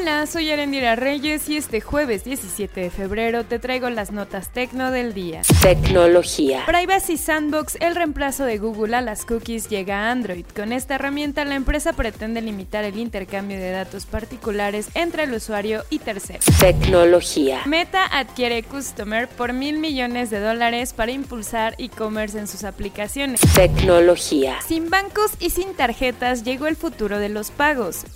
Hola, soy Arendira Reyes y este jueves 17 de febrero te traigo las notas tecno del día. Tecnología. Privacy Sandbox, el reemplazo de Google a las cookies, llega a Android. Con esta herramienta la empresa pretende limitar el intercambio de datos particulares entre el usuario y terceros. Tecnología. Meta adquiere Customer por mil millones de dólares para impulsar e-commerce en sus aplicaciones. Tecnología. Sin bancos y sin tarjetas llegó el futuro de los pagos.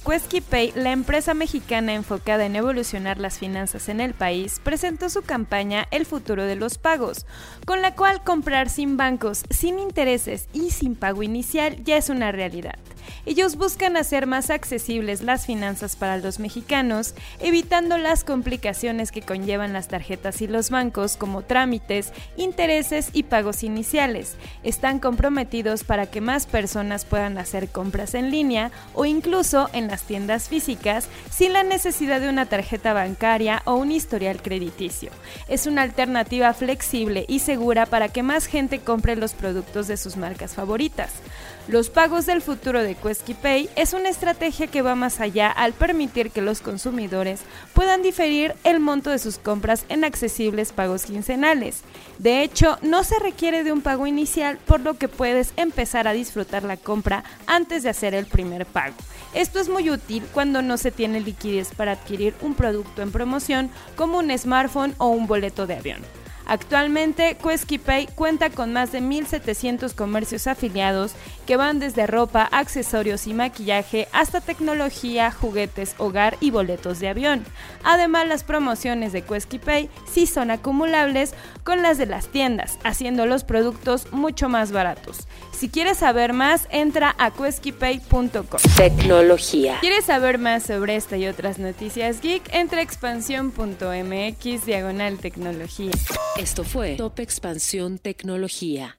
Pay, la empresa mexicana enfocada en evolucionar las finanzas en el país presentó su campaña El futuro de los pagos, con la cual comprar sin bancos, sin intereses y sin pago inicial ya es una realidad. Ellos buscan hacer más accesibles las finanzas para los mexicanos, evitando las complicaciones que conllevan las tarjetas y los bancos como trámites, intereses y pagos iniciales. Están comprometidos para que más personas puedan hacer compras en línea o incluso en las tiendas físicas sin la necesidad de una tarjeta bancaria o un historial crediticio. Es una alternativa flexible y segura para que más gente compre los productos de sus marcas favoritas. Los pagos del futuro de Pay es una estrategia que va más allá al permitir que los consumidores puedan diferir el monto de sus compras en accesibles pagos quincenales. De hecho, no se requiere de un pago inicial, por lo que puedes empezar a disfrutar la compra antes de hacer el primer pago. Esto es muy útil cuando no se tiene liquidez para adquirir un producto en promoción como un smartphone o un boleto de avión. Actualmente, Pay cuenta con más de 1.700 comercios afiliados que van desde ropa, accesorios y maquillaje hasta tecnología, juguetes, hogar y boletos de avión. Además, las promociones de Pay sí son acumulables con las de las tiendas, haciendo los productos mucho más baratos. Si quieres saber más, entra a queskypay.com. Tecnología. ¿Quieres saber más sobre esta y otras noticias geek? Entra a expansión.mx diagonal tecnología. Esto fue Top Expansión Tecnología.